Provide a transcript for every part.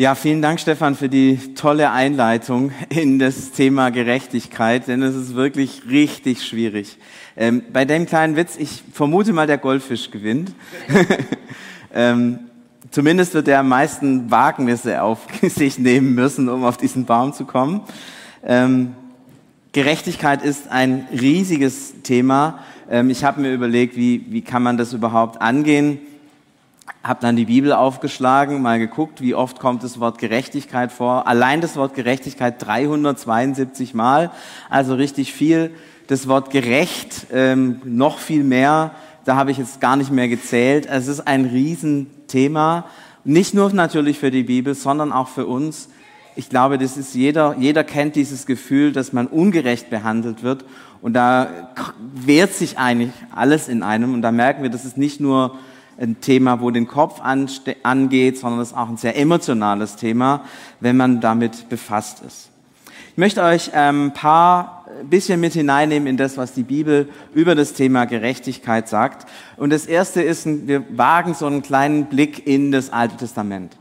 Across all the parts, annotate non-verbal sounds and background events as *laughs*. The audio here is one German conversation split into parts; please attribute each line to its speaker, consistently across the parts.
Speaker 1: Ja, vielen Dank, Stefan, für die tolle Einleitung in das Thema Gerechtigkeit, denn es ist wirklich richtig schwierig. Ähm, bei dem kleinen Witz, ich vermute mal, der Goldfisch gewinnt. *laughs* ähm, zumindest wird er am meisten Wagnisse auf *laughs* sich nehmen müssen, um auf diesen Baum zu kommen. Ähm, Gerechtigkeit ist ein riesiges Thema. Ähm, ich habe mir überlegt, wie, wie kann man das überhaupt angehen? Hab dann die Bibel aufgeschlagen, mal geguckt, wie oft kommt das Wort Gerechtigkeit vor. Allein das Wort Gerechtigkeit 372 Mal, also richtig viel. Das Wort gerecht ähm, noch viel mehr, da habe ich jetzt gar nicht mehr gezählt. Es ist ein Riesenthema, nicht nur natürlich für die Bibel, sondern auch für uns. Ich glaube, das ist jeder, jeder kennt dieses Gefühl, dass man ungerecht behandelt wird. Und da wehrt sich eigentlich alles in einem. Und da merken wir, das ist nicht nur ein Thema, wo den Kopf angeht, sondern es ist auch ein sehr emotionales Thema, wenn man damit befasst ist. Ich möchte euch ein ähm, paar bisschen mit hineinnehmen in das, was die Bibel über das Thema Gerechtigkeit sagt. Und das erste ist, wir wagen so einen kleinen Blick in das Alte Testament.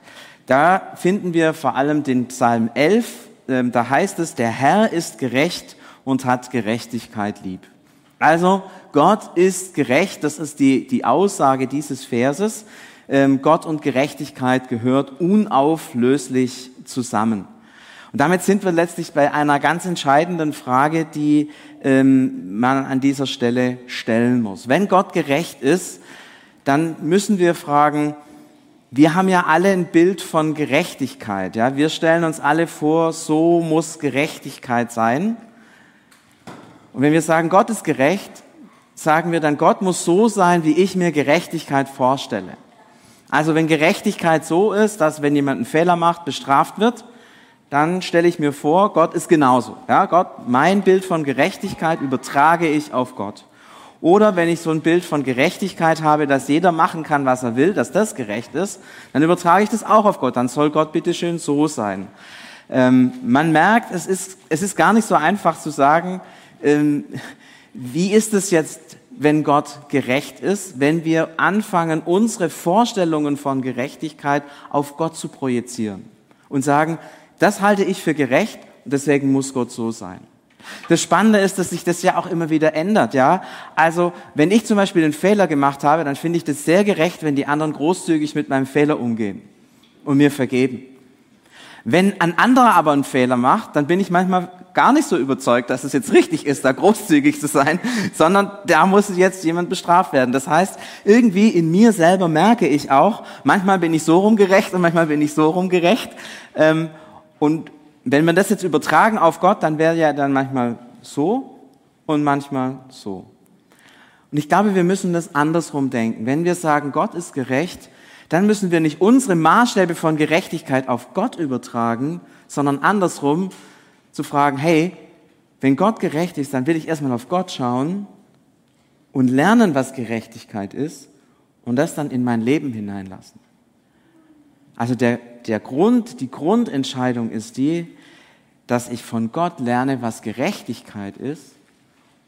Speaker 1: Da finden wir vor allem den Psalm 11. Ähm, da heißt es, der Herr ist gerecht und hat Gerechtigkeit lieb. Also Gott ist gerecht, das ist die, die Aussage dieses Verses. Ähm, Gott und Gerechtigkeit gehört unauflöslich zusammen. Und damit sind wir letztlich bei einer ganz entscheidenden Frage, die ähm, man an dieser Stelle stellen muss. Wenn Gott gerecht ist, dann müssen wir fragen, wir haben ja alle ein Bild von Gerechtigkeit. Ja? Wir stellen uns alle vor, so muss Gerechtigkeit sein. Und wenn wir sagen, Gott ist gerecht, sagen wir dann, Gott muss so sein, wie ich mir Gerechtigkeit vorstelle. Also wenn Gerechtigkeit so ist, dass wenn jemand einen Fehler macht, bestraft wird, dann stelle ich mir vor, Gott ist genauso. Ja, Gott, mein Bild von Gerechtigkeit übertrage ich auf Gott. Oder wenn ich so ein Bild von Gerechtigkeit habe, dass jeder machen kann, was er will, dass das gerecht ist, dann übertrage ich das auch auf Gott. Dann soll Gott bitteschön so sein. Ähm, man merkt, es ist, es ist gar nicht so einfach zu sagen, ähm, wie ist es jetzt, wenn Gott gerecht ist, wenn wir anfangen, unsere Vorstellungen von Gerechtigkeit auf Gott zu projizieren und sagen, das halte ich für gerecht und deswegen muss Gott so sein. Das Spannende ist, dass sich das ja auch immer wieder ändert, ja. Also, wenn ich zum Beispiel einen Fehler gemacht habe, dann finde ich das sehr gerecht, wenn die anderen großzügig mit meinem Fehler umgehen und mir vergeben. Wenn ein anderer aber einen Fehler macht, dann bin ich manchmal gar nicht so überzeugt, dass es jetzt richtig ist, da großzügig zu sein, *laughs* sondern da muss jetzt jemand bestraft werden. Das heißt, irgendwie in mir selber merke ich auch, manchmal bin ich so rumgerecht und manchmal bin ich so rumgerecht. Ähm, und wenn wir das jetzt übertragen auf Gott, dann wäre ja dann manchmal so und manchmal so. Und ich glaube, wir müssen das andersrum denken. Wenn wir sagen, Gott ist gerecht, dann müssen wir nicht unsere Maßstäbe von Gerechtigkeit auf Gott übertragen, sondern andersrum zu fragen, hey, wenn Gott gerecht ist, dann will ich erstmal auf Gott schauen und lernen, was Gerechtigkeit ist und das dann in mein Leben hineinlassen. Also der, der Grund, die Grundentscheidung ist die, dass ich von Gott lerne, was Gerechtigkeit ist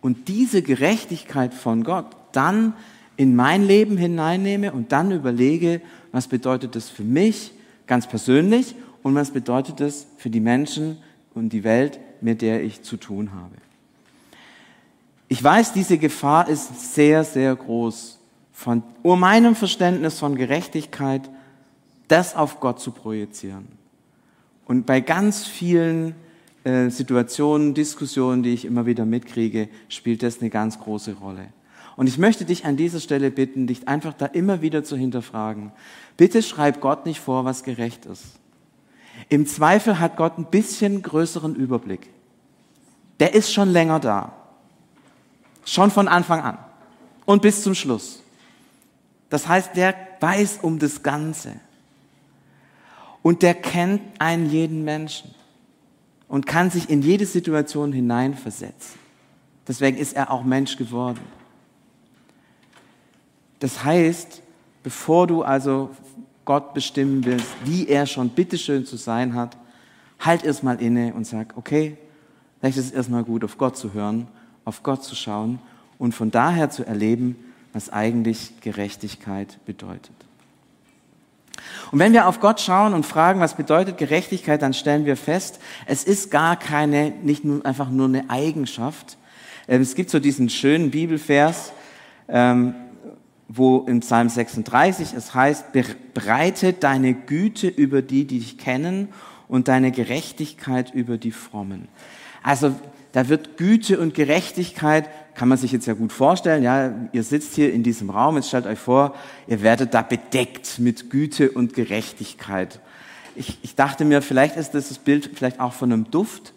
Speaker 1: und diese Gerechtigkeit von Gott dann in mein Leben hineinnehme und dann überlege, was bedeutet das für mich ganz persönlich und was bedeutet das für die Menschen und die Welt, mit der ich zu tun habe. Ich weiß, diese Gefahr ist sehr, sehr groß, von meinem Verständnis von Gerechtigkeit das auf Gott zu projizieren. Und bei ganz vielen äh, Situationen, Diskussionen, die ich immer wieder mitkriege, spielt das eine ganz große Rolle. Und ich möchte dich an dieser Stelle bitten, dich einfach da immer wieder zu hinterfragen. Bitte schreib Gott nicht vor, was gerecht ist. Im Zweifel hat Gott ein bisschen größeren Überblick. Der ist schon länger da. Schon von Anfang an. Und bis zum Schluss. Das heißt, der weiß um das Ganze. Und der kennt einen jeden Menschen und kann sich in jede Situation hineinversetzen. Deswegen ist er auch Mensch geworden. Das heißt, bevor du also Gott bestimmen willst, wie er schon bitteschön zu sein hat, halt erstmal inne und sag, okay, vielleicht ist es erstmal gut, auf Gott zu hören, auf Gott zu schauen und von daher zu erleben, was eigentlich Gerechtigkeit bedeutet. Und wenn wir auf Gott schauen und fragen, was bedeutet Gerechtigkeit, dann stellen wir fest, es ist gar keine, nicht nur, einfach nur eine Eigenschaft. Ähm, es gibt so diesen schönen Bibelvers, ähm, wo im Psalm 36 es heißt, breite deine Güte über die, die dich kennen und deine Gerechtigkeit über die Frommen. Also da wird Güte und Gerechtigkeit, kann man sich jetzt ja gut vorstellen, ja, ihr sitzt hier in diesem Raum, jetzt stellt euch vor, ihr werdet da bedeckt mit Güte und Gerechtigkeit. Ich, ich dachte mir, vielleicht ist das, das Bild vielleicht auch von einem Duft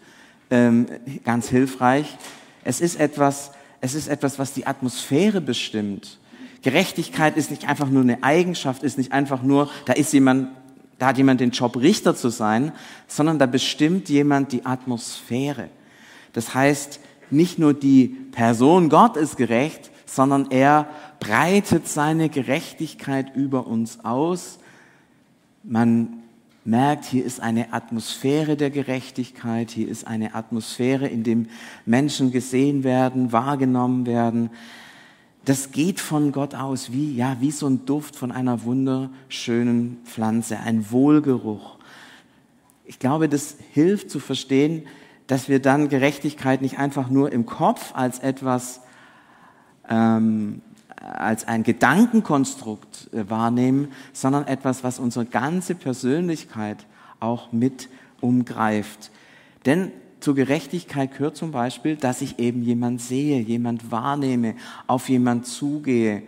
Speaker 1: ähm, ganz hilfreich. Es ist etwas, es ist etwas, was die Atmosphäre bestimmt. Gerechtigkeit ist nicht einfach nur eine Eigenschaft, ist nicht einfach nur, da ist jemand, da hat jemand den Job, Richter zu sein, sondern da bestimmt jemand die Atmosphäre. Das heißt, nicht nur die Person Gott ist gerecht, sondern er breitet seine Gerechtigkeit über uns aus. Man merkt, hier ist eine Atmosphäre der Gerechtigkeit, hier ist eine Atmosphäre, in dem Menschen gesehen werden, wahrgenommen werden. Das geht von Gott aus, wie, ja, wie so ein Duft von einer wunderschönen Pflanze, ein Wohlgeruch. Ich glaube, das hilft zu verstehen, dass wir dann Gerechtigkeit nicht einfach nur im Kopf als etwas, ähm, als ein Gedankenkonstrukt äh, wahrnehmen, sondern etwas, was unsere ganze Persönlichkeit auch mit umgreift. Denn zur Gerechtigkeit gehört zum Beispiel, dass ich eben jemand sehe, jemand wahrnehme, auf jemand zugehe,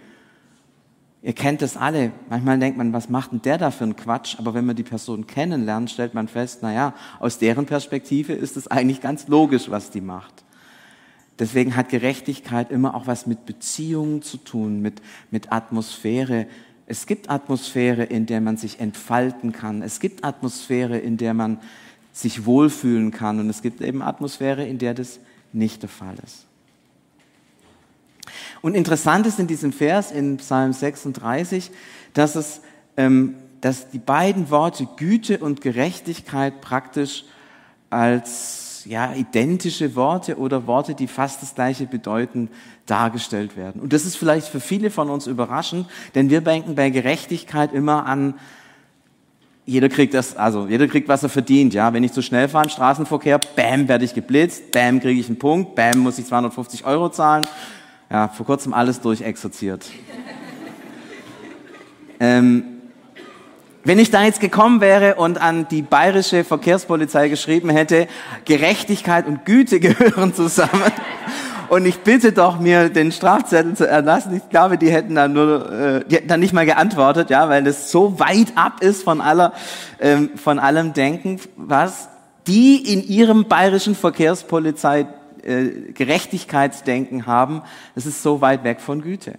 Speaker 1: Ihr kennt das alle. Manchmal denkt man, was macht denn der da für einen Quatsch? Aber wenn man die Person kennenlernt, stellt man fest, na ja, aus deren Perspektive ist es eigentlich ganz logisch, was die macht. Deswegen hat Gerechtigkeit immer auch was mit Beziehungen zu tun, mit, mit Atmosphäre. Es gibt Atmosphäre, in der man sich entfalten kann. Es gibt Atmosphäre, in der man sich wohlfühlen kann. Und es gibt eben Atmosphäre, in der das nicht der Fall ist. Und interessant ist in diesem Vers in Psalm 36, dass es, ähm, dass die beiden Worte Güte und Gerechtigkeit praktisch als ja, identische Worte oder Worte, die fast das gleiche bedeuten, dargestellt werden. Und das ist vielleicht für viele von uns überraschend, denn wir denken bei Gerechtigkeit immer an jeder kriegt das, also jeder kriegt, was er verdient. Ja, wenn ich zu schnell fahre im Straßenverkehr, bam, werde ich geblitzt, bam, kriege ich einen Punkt, bam, muss ich 250 Euro zahlen ja, vor kurzem alles durchexerziert. *laughs* ähm, wenn ich da jetzt gekommen wäre und an die bayerische Verkehrspolizei geschrieben hätte, Gerechtigkeit und Güte *laughs* gehören zusammen, und ich bitte doch, mir den Strafzettel zu erlassen. Ich glaube, die hätten dann nur, äh, die hätten dann nicht mal geantwortet, ja, weil das so weit ab ist von aller, ähm, von allem Denken, was die in ihrem bayerischen Verkehrspolizei äh, Gerechtigkeitsdenken haben, das ist so weit weg von Güte.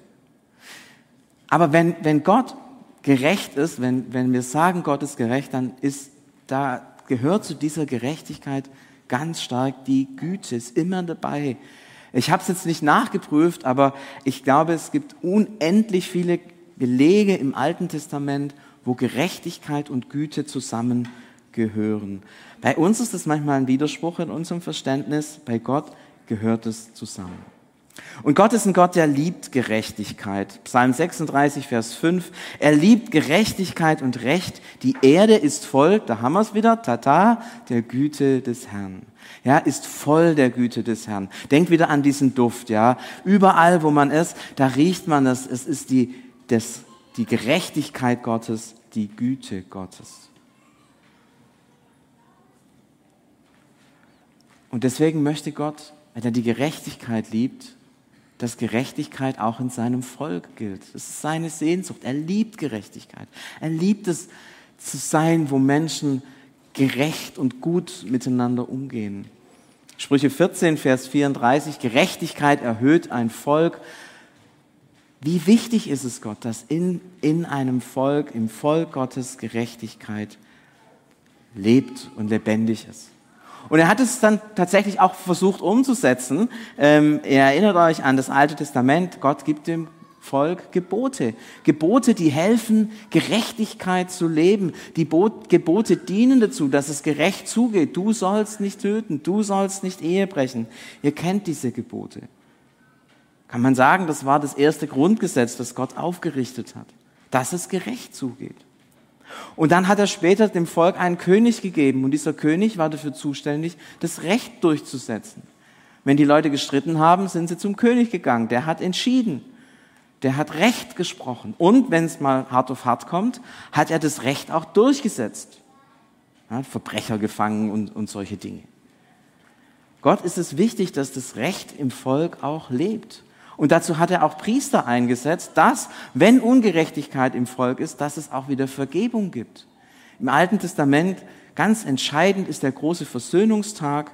Speaker 1: Aber wenn, wenn Gott gerecht ist, wenn, wenn wir sagen, Gott ist gerecht, dann ist da, gehört zu dieser Gerechtigkeit ganz stark die Güte, ist immer dabei. Ich habe es jetzt nicht nachgeprüft, aber ich glaube, es gibt unendlich viele Belege im Alten Testament, wo Gerechtigkeit und Güte zusammengehören. Bei uns ist das manchmal ein Widerspruch in unserem Verständnis, bei Gott gehört es zusammen. Und Gott ist ein Gott, der liebt Gerechtigkeit. Psalm 36, Vers 5. Er liebt Gerechtigkeit und Recht. Die Erde ist voll, da haben wir es wieder, tata, der Güte des Herrn. Ja, ist voll der Güte des Herrn. Denkt wieder an diesen Duft, ja. Überall, wo man ist, da riecht man das. Es ist die, das, die Gerechtigkeit Gottes, die Güte Gottes. Und deswegen möchte Gott, wenn er die Gerechtigkeit liebt, dass Gerechtigkeit auch in seinem Volk gilt. Das ist seine Sehnsucht. Er liebt Gerechtigkeit. Er liebt es zu sein, wo Menschen gerecht und gut miteinander umgehen. Sprüche 14, Vers 34, Gerechtigkeit erhöht ein Volk. Wie wichtig ist es Gott, dass in, in einem Volk, im Volk Gottes Gerechtigkeit lebt und lebendig ist. Und er hat es dann tatsächlich auch versucht umzusetzen. Ähm, ihr erinnert euch an das Alte Testament. Gott gibt dem Volk Gebote. Gebote, die helfen, Gerechtigkeit zu leben. Die Gebote dienen dazu, dass es gerecht zugeht. Du sollst nicht töten, du sollst nicht Ehe brechen. Ihr kennt diese Gebote. Kann man sagen, das war das erste Grundgesetz, das Gott aufgerichtet hat, dass es gerecht zugeht. Und dann hat er später dem Volk einen König gegeben und dieser König war dafür zuständig, das Recht durchzusetzen. Wenn die Leute gestritten haben, sind sie zum König gegangen. Der hat entschieden. Der hat Recht gesprochen. Und wenn es mal hart auf hart kommt, hat er das Recht auch durchgesetzt. Ja, Verbrecher gefangen und, und solche Dinge. Gott ist es wichtig, dass das Recht im Volk auch lebt. Und dazu hat er auch Priester eingesetzt, dass, wenn Ungerechtigkeit im Volk ist, dass es auch wieder Vergebung gibt. Im Alten Testament ganz entscheidend ist der große Versöhnungstag.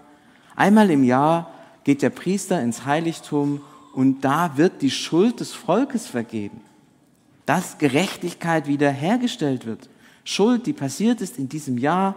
Speaker 1: Einmal im Jahr geht der Priester ins Heiligtum und da wird die Schuld des Volkes vergeben, dass Gerechtigkeit wiederhergestellt wird. Schuld, die passiert ist in diesem Jahr,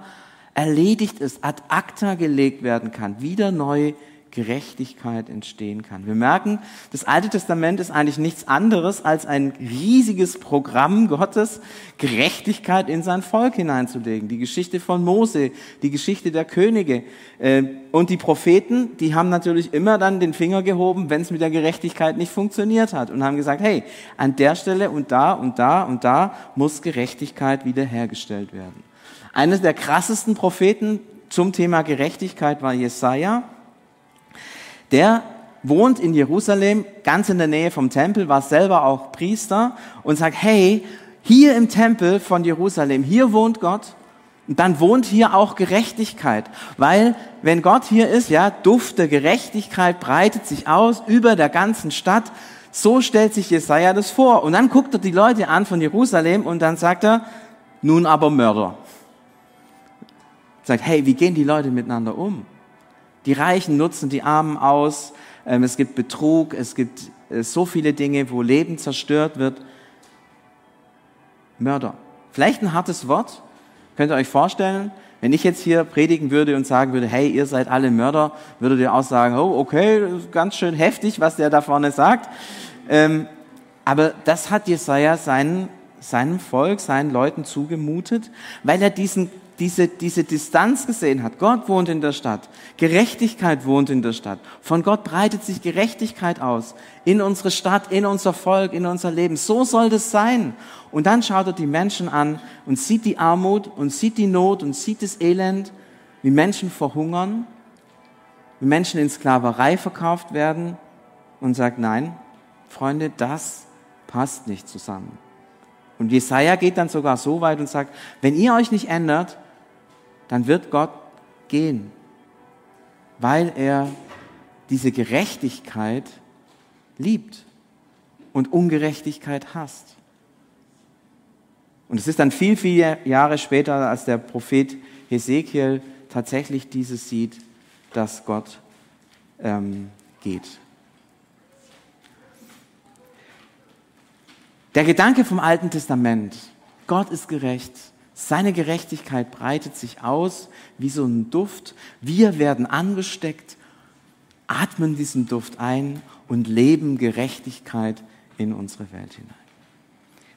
Speaker 1: erledigt ist, ad acta gelegt werden kann, wieder neu Gerechtigkeit entstehen kann. Wir merken, das Alte Testament ist eigentlich nichts anderes als ein riesiges Programm Gottes, Gerechtigkeit in sein Volk hineinzulegen. Die Geschichte von Mose, die Geschichte der Könige. Äh, und die Propheten, die haben natürlich immer dann den Finger gehoben, wenn es mit der Gerechtigkeit nicht funktioniert hat und haben gesagt, hey, an der Stelle und da und da und da muss Gerechtigkeit wiederhergestellt werden. Eines der krassesten Propheten zum Thema Gerechtigkeit war Jesaja. Der wohnt in Jerusalem, ganz in der Nähe vom Tempel, war selber auch Priester und sagt, hey, hier im Tempel von Jerusalem, hier wohnt Gott und dann wohnt hier auch Gerechtigkeit, weil wenn Gott hier ist, ja, Duft der Gerechtigkeit breitet sich aus über der ganzen Stadt. So stellt sich Jesaja das vor. Und dann guckt er die Leute an von Jerusalem und dann sagt er, nun aber Mörder. Sagt, hey, wie gehen die Leute miteinander um? Die Reichen nutzen die Armen aus. Ähm, es gibt Betrug, es gibt äh, so viele Dinge, wo Leben zerstört wird. Mörder. Vielleicht ein hartes Wort. Könnt ihr euch vorstellen, wenn ich jetzt hier predigen würde und sagen würde, hey, ihr seid alle Mörder, würdet ihr auch sagen, oh, okay, ganz schön heftig, was der da vorne sagt. Ähm, aber das hat Jesaja seinen, seinem Volk, seinen Leuten zugemutet, weil er diesen diese, diese Distanz gesehen hat. Gott wohnt in der Stadt. Gerechtigkeit wohnt in der Stadt. Von Gott breitet sich Gerechtigkeit aus. In unsere Stadt, in unser Volk, in unser Leben. So soll das sein. Und dann schaut er die Menschen an und sieht die Armut und sieht die Not und sieht das Elend, wie Menschen verhungern, wie Menschen in Sklaverei verkauft werden und sagt, nein, Freunde, das passt nicht zusammen. Und Jesaja geht dann sogar so weit und sagt, wenn ihr euch nicht ändert, dann wird Gott gehen, weil er diese Gerechtigkeit liebt und Ungerechtigkeit hasst. Und es ist dann viel, viele Jahre später, als der Prophet Hesekiel tatsächlich dieses sieht, dass Gott ähm, geht. Der Gedanke vom Alten Testament, Gott ist gerecht, seine Gerechtigkeit breitet sich aus wie so ein Duft. Wir werden angesteckt, atmen diesen Duft ein und leben Gerechtigkeit in unsere Welt hinein.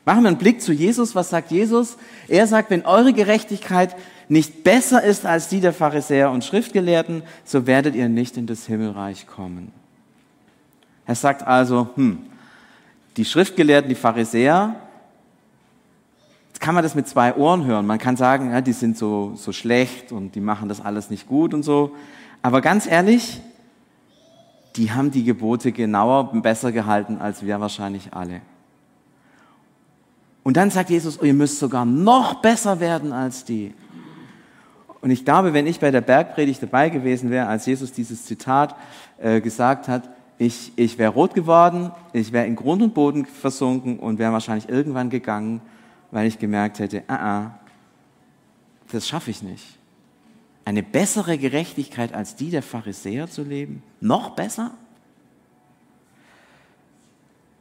Speaker 1: Machen wir einen Blick zu Jesus. Was sagt Jesus? Er sagt, wenn eure Gerechtigkeit nicht besser ist als die der Pharisäer und Schriftgelehrten, so werdet ihr nicht in das Himmelreich kommen. Er sagt also, hm, die Schriftgelehrten, die Pharisäer, kann man das mit zwei Ohren hören. Man kann sagen, ja, die sind so, so schlecht und die machen das alles nicht gut und so. Aber ganz ehrlich, die haben die Gebote genauer besser gehalten als wir wahrscheinlich alle. Und dann sagt Jesus, oh, ihr müsst sogar noch besser werden als die. Und ich glaube, wenn ich bei der Bergpredigt dabei gewesen wäre, als Jesus dieses Zitat äh, gesagt hat, ich, ich wäre rot geworden, ich wäre in Grund und Boden versunken und wäre wahrscheinlich irgendwann gegangen weil ich gemerkt hätte, ah, ah, das schaffe ich nicht. Eine bessere Gerechtigkeit als die der Pharisäer zu leben? Noch besser?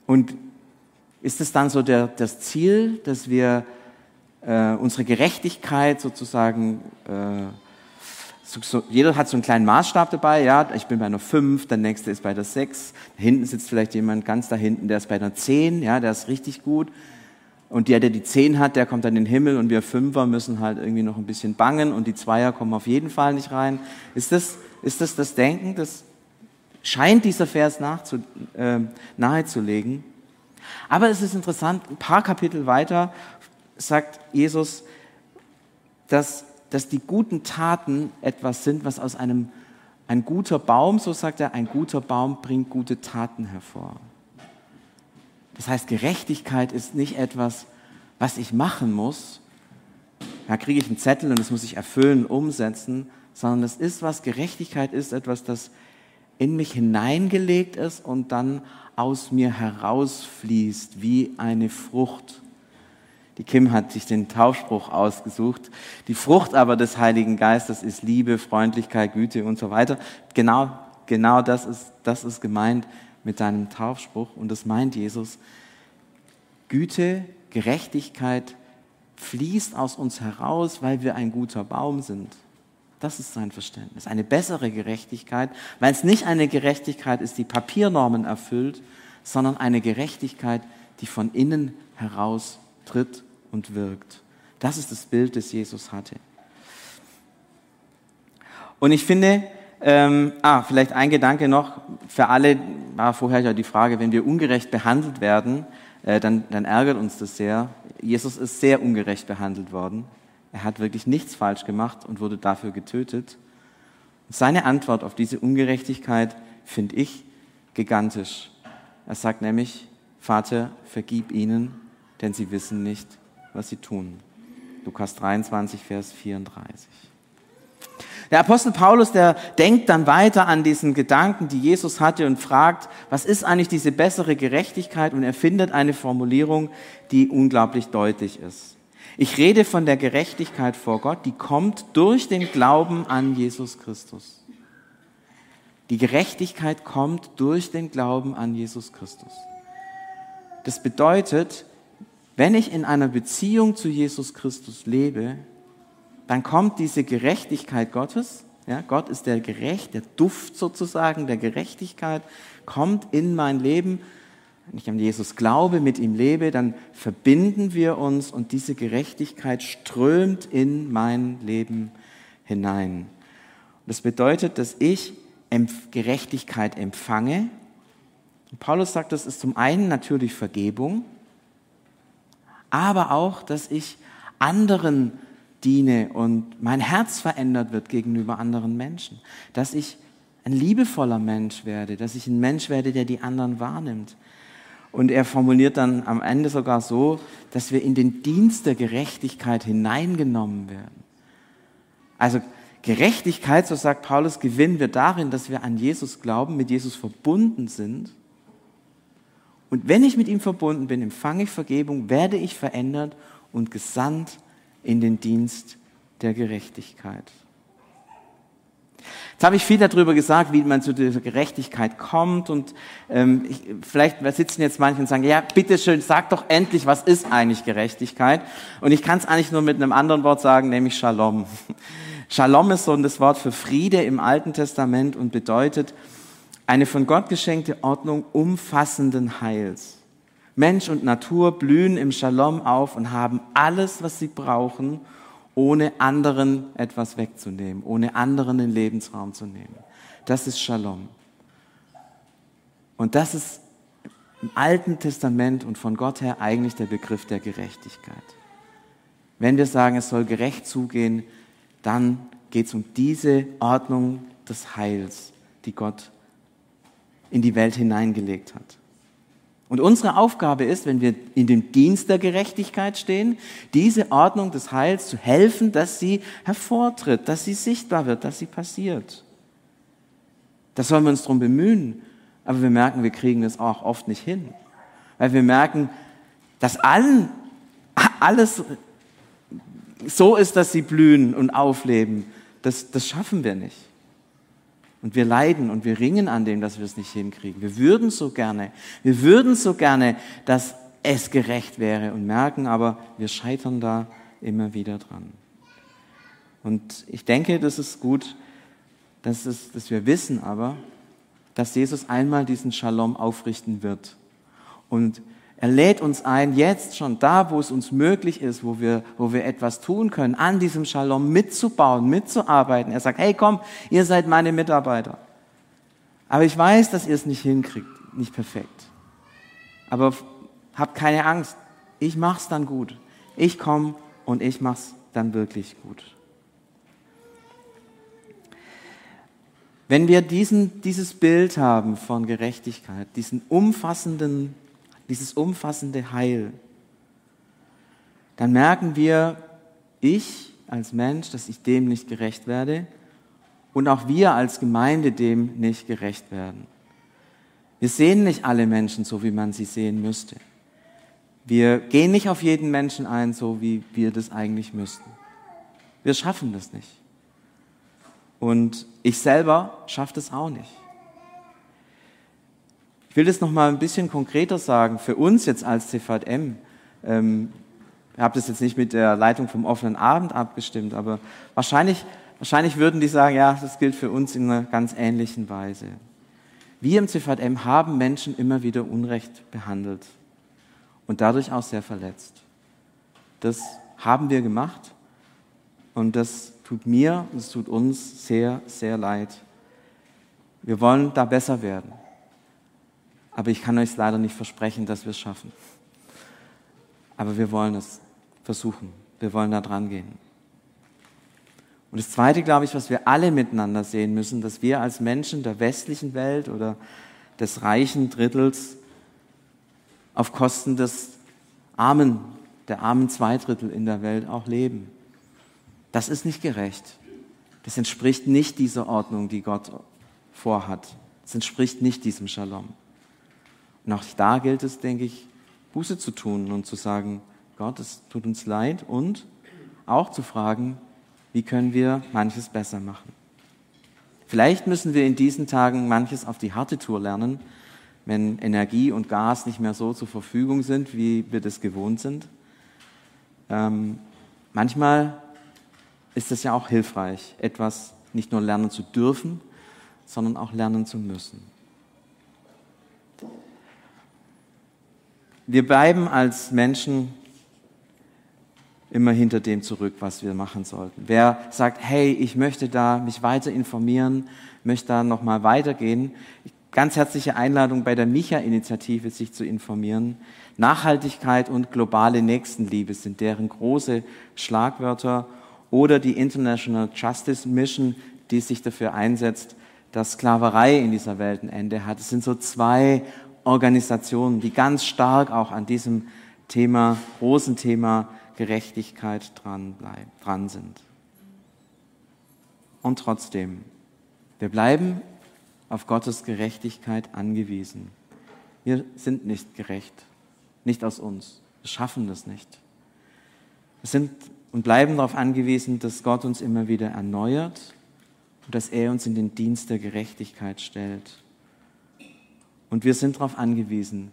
Speaker 1: Und ist es dann so der, das Ziel, dass wir äh, unsere Gerechtigkeit sozusagen, äh, so, so, jeder hat so einen kleinen Maßstab dabei, ja, ich bin bei einer 5, der nächste ist bei der 6, da hinten sitzt vielleicht jemand ganz da hinten, der ist bei einer 10, ja, der ist richtig gut. Und der, der die Zehn hat, der kommt dann in den Himmel und wir Fünfer müssen halt irgendwie noch ein bisschen bangen und die Zweier kommen auf jeden Fall nicht rein. Ist das ist das, das Denken? Das scheint dieser Vers nachzu, äh, nahezulegen. Aber es ist interessant, ein paar Kapitel weiter sagt Jesus, dass, dass die guten Taten etwas sind, was aus einem, ein guter Baum, so sagt er, ein guter Baum bringt gute Taten hervor. Das heißt, Gerechtigkeit ist nicht etwas, was ich machen muss. Da kriege ich einen Zettel und das muss ich erfüllen, umsetzen, sondern es ist was, Gerechtigkeit ist etwas, das in mich hineingelegt ist und dann aus mir herausfließt wie eine Frucht. Die Kim hat sich den Taufspruch ausgesucht. Die Frucht aber des Heiligen Geistes ist Liebe, Freundlichkeit, Güte und so weiter. Genau, genau das ist, das ist gemeint mit deinem Taufspruch und das meint Jesus. Güte, Gerechtigkeit fließt aus uns heraus, weil wir ein guter Baum sind. Das ist sein Verständnis. Eine bessere Gerechtigkeit, weil es nicht eine Gerechtigkeit ist, die Papiernormen erfüllt, sondern eine Gerechtigkeit, die von innen heraus tritt und wirkt. Das ist das Bild, das Jesus hatte. Und ich finde, ähm, ah, vielleicht ein Gedanke noch für alle, war vorher ja die Frage, wenn wir ungerecht behandelt werden, äh, dann, dann ärgert uns das sehr. Jesus ist sehr ungerecht behandelt worden. Er hat wirklich nichts falsch gemacht und wurde dafür getötet. Seine Antwort auf diese Ungerechtigkeit finde ich gigantisch. Er sagt nämlich, Vater, vergib ihnen, denn sie wissen nicht, was sie tun. Lukas 23, Vers 34. Der Apostel Paulus, der denkt dann weiter an diesen Gedanken, die Jesus hatte und fragt, was ist eigentlich diese bessere Gerechtigkeit? Und er findet eine Formulierung, die unglaublich deutlich ist. Ich rede von der Gerechtigkeit vor Gott, die kommt durch den Glauben an Jesus Christus. Die Gerechtigkeit kommt durch den Glauben an Jesus Christus. Das bedeutet, wenn ich in einer Beziehung zu Jesus Christus lebe, dann kommt diese Gerechtigkeit Gottes, ja, Gott ist der Gerecht, der Duft sozusagen der Gerechtigkeit, kommt in mein Leben. Wenn ich an Jesus glaube, mit ihm lebe, dann verbinden wir uns und diese Gerechtigkeit strömt in mein Leben hinein. das bedeutet, dass ich Gerechtigkeit empfange. Und Paulus sagt, das ist zum einen natürlich Vergebung, aber auch, dass ich anderen diene und mein Herz verändert wird gegenüber anderen Menschen, dass ich ein liebevoller Mensch werde, dass ich ein Mensch werde, der die anderen wahrnimmt. Und er formuliert dann am Ende sogar so, dass wir in den Dienst der Gerechtigkeit hineingenommen werden. Also Gerechtigkeit, so sagt Paulus, gewinnen wir darin, dass wir an Jesus glauben, mit Jesus verbunden sind. Und wenn ich mit ihm verbunden bin, empfange ich Vergebung, werde ich verändert und gesandt in den Dienst der Gerechtigkeit. Jetzt habe ich viel darüber gesagt, wie man zu dieser Gerechtigkeit kommt und ähm, ich, vielleicht sitzen jetzt manche und sagen, ja, bitteschön, sag doch endlich, was ist eigentlich Gerechtigkeit? Und ich kann es eigentlich nur mit einem anderen Wort sagen, nämlich Shalom. *laughs* Shalom ist so das Wort für Friede im Alten Testament und bedeutet eine von Gott geschenkte Ordnung umfassenden Heils. Mensch und Natur blühen im Shalom auf und haben alles, was sie brauchen, ohne anderen etwas wegzunehmen, ohne anderen den Lebensraum zu nehmen. Das ist Shalom. Und das ist im Alten Testament und von Gott her eigentlich der Begriff der Gerechtigkeit. Wenn wir sagen, es soll gerecht zugehen, dann geht es um diese Ordnung des Heils, die Gott in die Welt hineingelegt hat. Und unsere Aufgabe ist, wenn wir in dem Dienst der Gerechtigkeit stehen, diese Ordnung des Heils zu helfen, dass sie hervortritt, dass sie sichtbar wird, dass sie passiert. Da sollen wir uns darum bemühen. Aber wir merken, wir kriegen das auch oft nicht hin. Weil wir merken, dass allen, alles so ist, dass sie blühen und aufleben. Das, das schaffen wir nicht. Und wir leiden und wir ringen an dem, dass wir es nicht hinkriegen. Wir würden so gerne, wir würden so gerne, dass es gerecht wäre und merken, aber wir scheitern da immer wieder dran. Und ich denke, das ist gut, dass, es, dass wir wissen aber, dass Jesus einmal diesen Shalom aufrichten wird. Und er lädt uns ein, jetzt schon da, wo es uns möglich ist, wo wir, wo wir etwas tun können, an diesem Shalom mitzubauen, mitzuarbeiten. Er sagt, hey komm, ihr seid meine Mitarbeiter. Aber ich weiß, dass ihr es nicht hinkriegt, nicht perfekt. Aber habt keine Angst. Ich mach's dann gut. Ich komme und ich mach's dann wirklich gut. Wenn wir diesen, dieses Bild haben von Gerechtigkeit, diesen umfassenden, dieses umfassende Heil, dann merken wir, ich als Mensch, dass ich dem nicht gerecht werde und auch wir als Gemeinde dem nicht gerecht werden. Wir sehen nicht alle Menschen so, wie man sie sehen müsste. Wir gehen nicht auf jeden Menschen ein, so wie wir das eigentlich müssten. Wir schaffen das nicht. Und ich selber schaffe das auch nicht. Will das noch mal ein bisschen konkreter sagen. Für uns jetzt als CVM, ähm, ich habe das jetzt nicht mit der Leitung vom offenen Abend abgestimmt, aber wahrscheinlich, wahrscheinlich würden die sagen, ja, das gilt für uns in einer ganz ähnlichen Weise. Wir im CVM haben Menschen immer wieder Unrecht behandelt und dadurch auch sehr verletzt. Das haben wir gemacht und das tut mir und es tut uns sehr, sehr leid. Wir wollen da besser werden. Aber ich kann euch leider nicht versprechen, dass wir es schaffen. Aber wir wollen es versuchen. Wir wollen da dran gehen. Und das Zweite, glaube ich, was wir alle miteinander sehen müssen, dass wir als Menschen der westlichen Welt oder des reichen Drittels auf Kosten des Armen, der armen Zweidrittel in der Welt auch leben. Das ist nicht gerecht. Das entspricht nicht dieser Ordnung, die Gott vorhat. Das entspricht nicht diesem Shalom. Und auch da gilt es, denke ich, Buße zu tun und zu sagen, Gott, es tut uns leid und auch zu fragen, wie können wir manches besser machen. Vielleicht müssen wir in diesen Tagen manches auf die harte Tour lernen, wenn Energie und Gas nicht mehr so zur Verfügung sind, wie wir das gewohnt sind. Ähm, manchmal ist es ja auch hilfreich, etwas nicht nur lernen zu dürfen, sondern auch lernen zu müssen. Wir bleiben als Menschen immer hinter dem zurück, was wir machen sollten. Wer sagt, hey, ich möchte da mich weiter informieren, möchte da noch mal weitergehen, ganz herzliche Einladung bei der Micha-Initiative, sich zu informieren. Nachhaltigkeit und globale Nächstenliebe sind deren große Schlagwörter oder die International Justice Mission, die sich dafür einsetzt, dass Sklaverei in dieser Welt ein Ende hat. Es sind so zwei Organisationen, die ganz stark auch an diesem Thema, großen Thema Gerechtigkeit dran, bleiben, dran sind. Und trotzdem, wir bleiben auf Gottes Gerechtigkeit angewiesen. Wir sind nicht gerecht, nicht aus uns. Wir schaffen das nicht. Wir sind und bleiben darauf angewiesen, dass Gott uns immer wieder erneuert und dass er uns in den Dienst der Gerechtigkeit stellt. Und wir sind darauf angewiesen,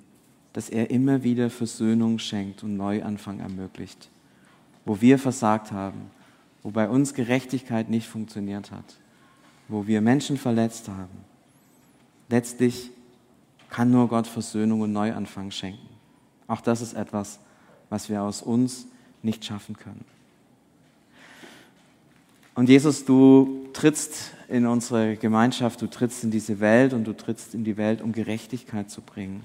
Speaker 1: dass er immer wieder Versöhnung schenkt und Neuanfang ermöglicht wo wir versagt haben, wo bei uns Gerechtigkeit nicht funktioniert hat, wo wir Menschen verletzt haben. Letztlich kann nur Gott Versöhnung und Neuanfang schenken. Auch das ist etwas, was wir aus uns nicht schaffen können. Und Jesus, du trittst in unsere Gemeinschaft, du trittst in diese Welt und du trittst in die Welt, um Gerechtigkeit zu bringen.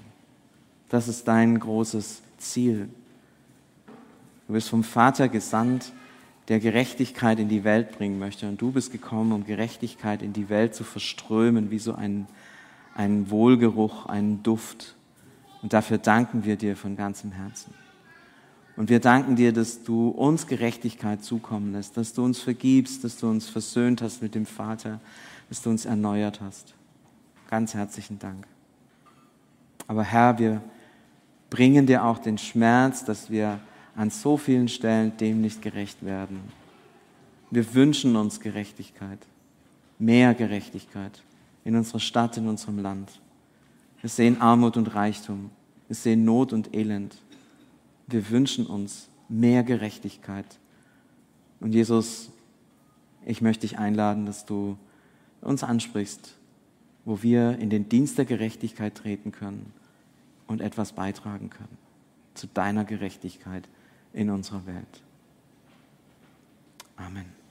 Speaker 1: Das ist dein großes Ziel. Du bist vom Vater gesandt, der Gerechtigkeit in die Welt bringen möchte. Und du bist gekommen, um Gerechtigkeit in die Welt zu verströmen, wie so ein, ein Wohlgeruch, einen Duft. Und dafür danken wir dir von ganzem Herzen. Und wir danken dir, dass du uns Gerechtigkeit zukommen lässt, dass du uns vergibst, dass du uns versöhnt hast mit dem Vater, dass du uns erneuert hast. Ganz herzlichen Dank. Aber Herr, wir bringen dir auch den Schmerz, dass wir an so vielen Stellen dem nicht gerecht werden. Wir wünschen uns Gerechtigkeit, mehr Gerechtigkeit in unserer Stadt, in unserem Land. Wir sehen Armut und Reichtum, wir sehen Not und Elend. Wir wünschen uns mehr Gerechtigkeit. Und Jesus, ich möchte dich einladen, dass du uns ansprichst, wo wir in den Dienst der Gerechtigkeit treten können und etwas beitragen können zu deiner Gerechtigkeit in unserer Welt. Amen.